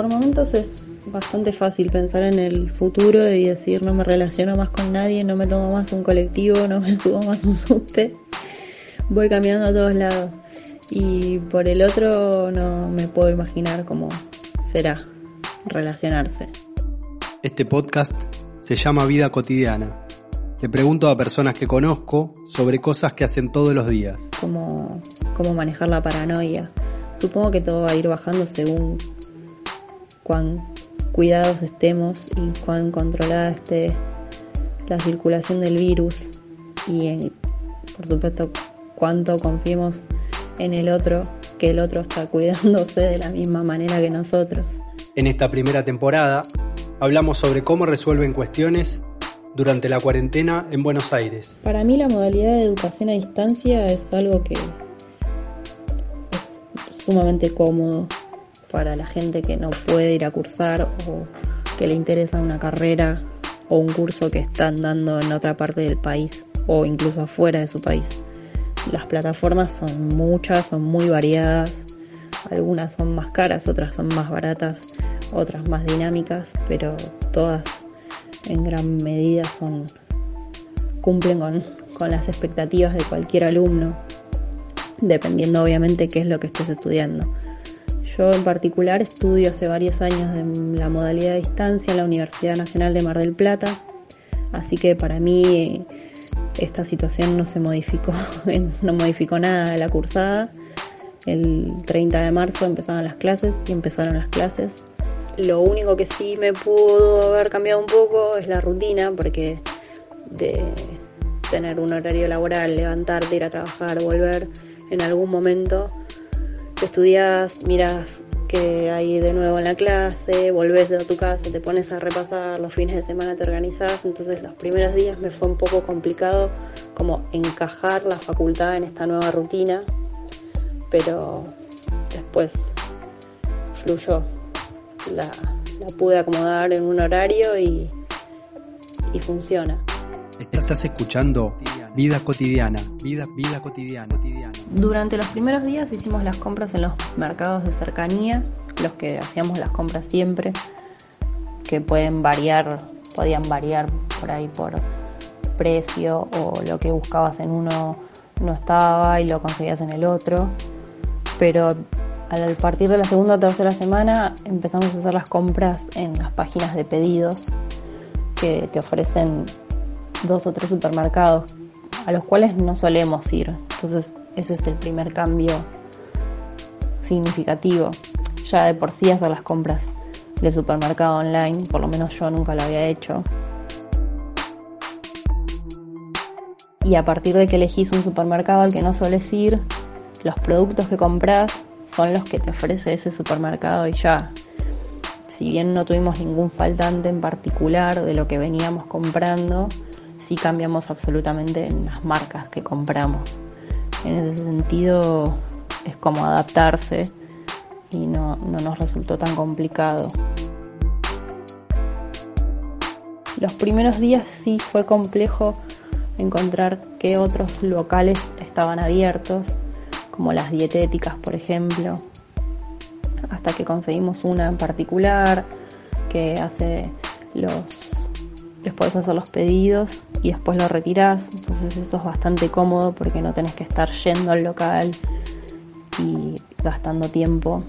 por momentos es bastante fácil pensar en el futuro y decir no me relaciono más con nadie, no me tomo más un colectivo, no me subo más un subte. Voy cambiando a todos lados. Y por el otro no me puedo imaginar cómo será relacionarse. Este podcast se llama Vida Cotidiana. Le pregunto a personas que conozco sobre cosas que hacen todos los días. Cómo, cómo manejar la paranoia. Supongo que todo va a ir bajando según cuán cuidados estemos y cuán controlada esté la circulación del virus y por supuesto cuánto confiemos en el otro, que el otro está cuidándose de la misma manera que nosotros. En esta primera temporada hablamos sobre cómo resuelven cuestiones durante la cuarentena en Buenos Aires. Para mí la modalidad de educación a distancia es algo que es sumamente cómodo para la gente que no puede ir a cursar o que le interesa una carrera o un curso que están dando en otra parte del país o incluso afuera de su país. Las plataformas son muchas, son muy variadas, algunas son más caras, otras son más baratas, otras más dinámicas, pero todas en gran medida cumplen con, con las expectativas de cualquier alumno, dependiendo obviamente qué es lo que estés estudiando. Yo en particular estudio hace varios años en la modalidad de distancia en la Universidad Nacional de Mar del Plata, así que para mí esta situación no se modificó, no modificó nada de la cursada. El 30 de marzo empezaron las clases y empezaron las clases. Lo único que sí me pudo haber cambiado un poco es la rutina, porque de tener un horario laboral, levantarte, ir a trabajar, volver, en algún momento estudias, miras que hay de nuevo en la clase, volvés a tu casa, te pones a repasar, los fines de semana te organizas, entonces los primeros días me fue un poco complicado como encajar la facultad en esta nueva rutina, pero después fluyó, la, pude acomodar en un horario y, y funciona. Estás escuchando Vida Cotidiana, Vida, Vida Cotidiana. Durante los primeros días hicimos las compras en los mercados de cercanía, los que hacíamos las compras siempre, que pueden variar, podían variar por ahí por precio o lo que buscabas en uno no estaba y lo conseguías en el otro. Pero al partir de la segunda o tercera semana empezamos a hacer las compras en las páginas de pedidos que te ofrecen dos o tres supermercados a los cuales no solemos ir. Entonces ese es el primer cambio significativo. Ya de por sí hacer las compras del supermercado online, por lo menos yo nunca lo había hecho. Y a partir de que elegís un supermercado al que no sueles ir, los productos que compras son los que te ofrece ese supermercado y ya. Si bien no tuvimos ningún faltante en particular de lo que veníamos comprando, sí cambiamos absolutamente en las marcas que compramos. En ese sentido es como adaptarse y no, nos resultó tan complicado. Los primeros días sí fue complejo encontrar qué otros locales estaban abiertos, como las dietéticas, por ejemplo, hasta que conseguimos una en particular que hace los les puedes hacer los pedidos y después lo retirás. Entonces eso es bastante cómodo porque no tenés que estar yendo al local y gastando tiempo.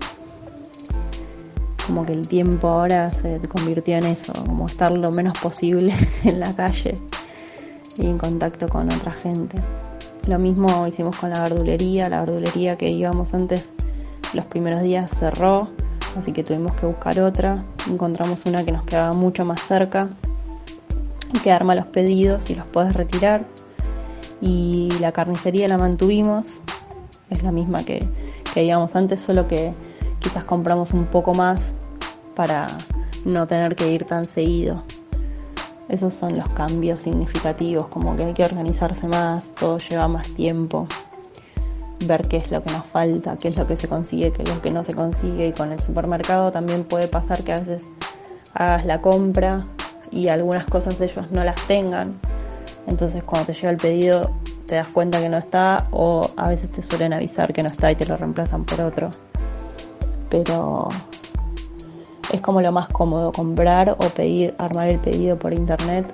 Como que el tiempo ahora se convirtió en eso, como estar lo menos posible en la calle y en contacto con otra gente. Lo mismo hicimos con la verdulería, la verdulería que íbamos antes los primeros días cerró, así que tuvimos que buscar otra. Encontramos una que nos quedaba mucho más cerca, que arma los pedidos y los puedes retirar. Y la carnicería la mantuvimos, es la misma que, que antes, solo que quizás compramos un poco más para no tener que ir tan seguido. Esos son los cambios significativos, como que hay que organizarse más, todo lleva más tiempo, ver qué es lo que nos falta, qué es lo que se consigue, qué es lo que no se consigue. Y con el supermercado también puede pasar que a veces hagas la compra y algunas cosas ellos no las tengan. Entonces cuando te llega el pedido te das cuenta que no está o a veces te suelen avisar que no está y te lo reemplazan por otro. Pero es como lo más cómodo, comprar o pedir, armar el pedido por internet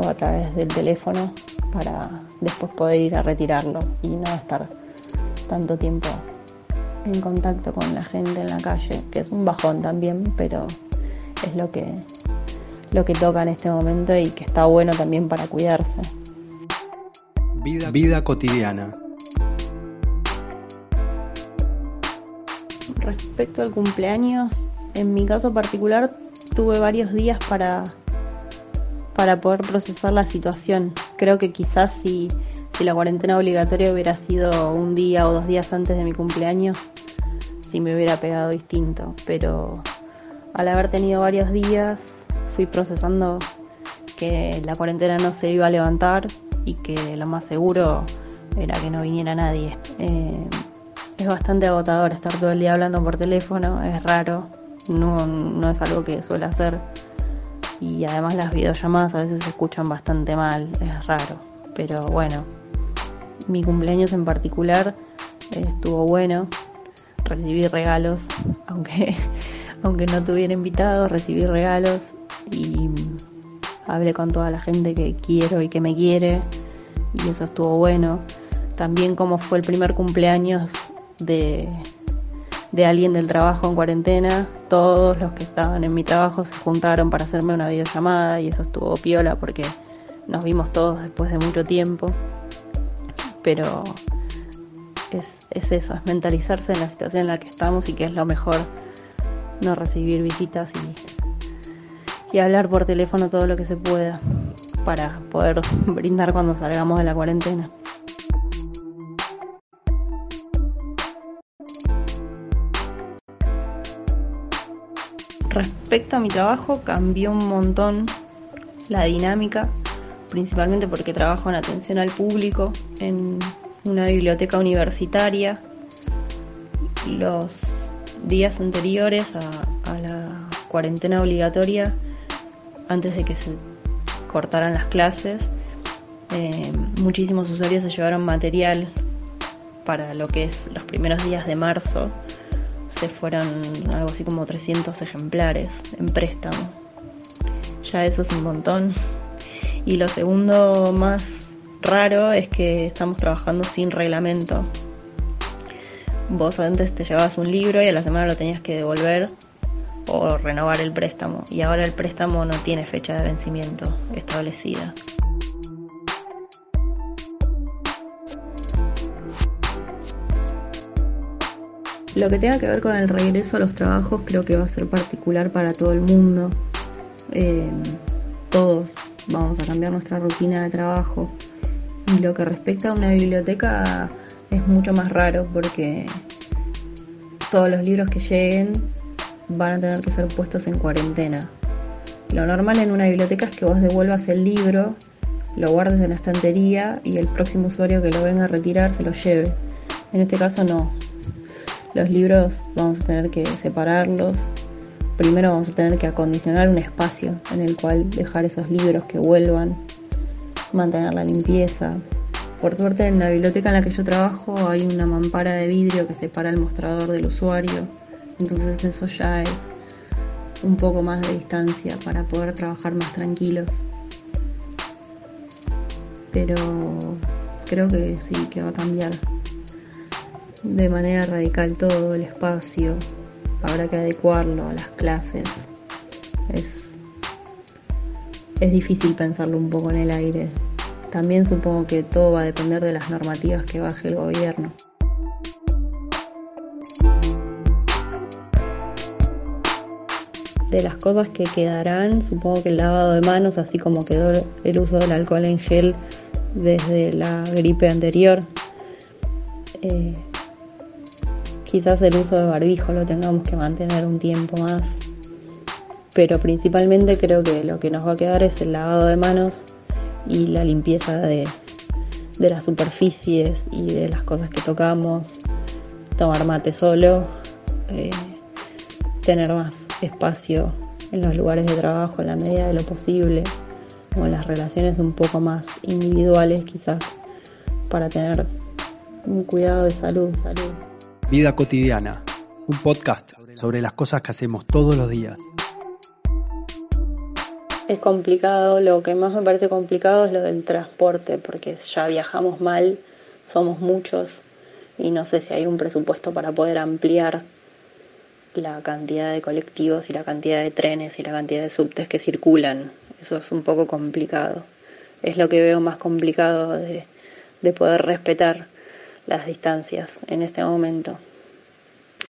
o a través del teléfono para después poder ir a retirarlo y no estar tanto tiempo en contacto con la gente en la calle, que es un bajón también, pero es lo que lo que toca en este momento y que está bueno también para cuidarse. Vida, vida cotidiana. Respecto al cumpleaños, en mi caso particular tuve varios días para, para poder procesar la situación. Creo que quizás si, si la cuarentena obligatoria hubiera sido un día o dos días antes de mi cumpleaños, sí me hubiera pegado distinto. Pero al haber tenido varios días, fui procesando que la cuarentena no se iba a levantar y que lo más seguro era que no viniera nadie. Eh, es bastante agotador estar todo el día hablando por teléfono, es raro, no, no es algo que suele hacer. Y además las videollamadas a veces se escuchan bastante mal, es raro. Pero bueno, mi cumpleaños en particular eh, estuvo bueno, recibí regalos, aunque, aunque no tuviera invitados, recibí regalos y hablé con toda la gente que quiero y que me quiere y eso estuvo bueno. También como fue el primer cumpleaños de, de alguien del trabajo en cuarentena, todos los que estaban en mi trabajo se juntaron para hacerme una videollamada y eso estuvo piola porque nos vimos todos después de mucho tiempo. Pero es, es eso, es mentalizarse en la situación en la que estamos y que es lo mejor no recibir visitas y, y hablar por teléfono todo lo que se pueda para poder brindar cuando salgamos de la cuarentena. Respecto a mi trabajo cambió un montón la dinámica, principalmente porque trabajo en atención al público en una biblioteca universitaria. Los días anteriores a, la cuarentena obligatoria, antes de que se cortaran las clases, eh, muchísimos usuarios se llevaron material para lo que es los primeros días de marzo. Se fueron algo así como 300 ejemplares en préstamo. Ya eso es un montón. Y lo segundo más raro es que estamos trabajando sin reglamento. Vos antes te llevabas un libro y a la semana lo tenías que devolver o renovar el préstamo y ahora el préstamo no tiene fecha de vencimiento establecida. Lo que tenga que ver con el regreso a los trabajos creo que va a ser particular para todo el mundo. Eh, todos vamos a cambiar nuestra rutina de trabajo. Y lo que respecta a una biblioteca es mucho más raro porque todos los libros que lleguen van a tener que ser puestos en cuarentena. Lo normal en una biblioteca es que vos devuelvas el libro, lo guardes en la estantería y el próximo usuario que lo venga a retirar se lo lleve. En este caso no. Los libros vamos a tener que separarlos. Primero vamos a tener que acondicionar un espacio en el cual dejar esos libros que vuelvan, mantener la limpieza. Por suerte en la biblioteca en la que yo trabajo hay una mampara de vidrio que separa el mostrador del usuario entonces eso ya es un poco más de distancia para poder trabajar más tranquilos. Pero creo que sí, que va a cambiar de manera radical todo el espacio. Habrá que adecuarlo a las clases. Es, es difícil pensarlo un poco en el aire. También supongo que todo va a depender de las normativas que baje el gobierno. De las cosas que quedarán, supongo que el lavado de manos, así como quedó el uso del alcohol en gel desde la gripe anterior. Eh, quizás el uso de barbijo lo tengamos que mantener un tiempo más, pero principalmente creo que lo que nos va a quedar es el lavado de manos y la limpieza de, de las superficies y de las cosas que tocamos, tomar mate solo, eh, tener más espacio en los lugares de trabajo en la medida de lo posible o en las relaciones un poco más individuales quizás para tener un cuidado de salud, salud. Vida cotidiana, un podcast sobre las cosas que hacemos todos los días. Es complicado, lo que más me parece complicado es lo del transporte, porque ya viajamos mal, somos muchos y no sé si hay un presupuesto para poder ampliar la cantidad de colectivos y la cantidad de trenes y la cantidad de subtes que circulan. Eso es un poco complicado. Es lo que veo más complicado de, de poder respetar las distancias en este momento.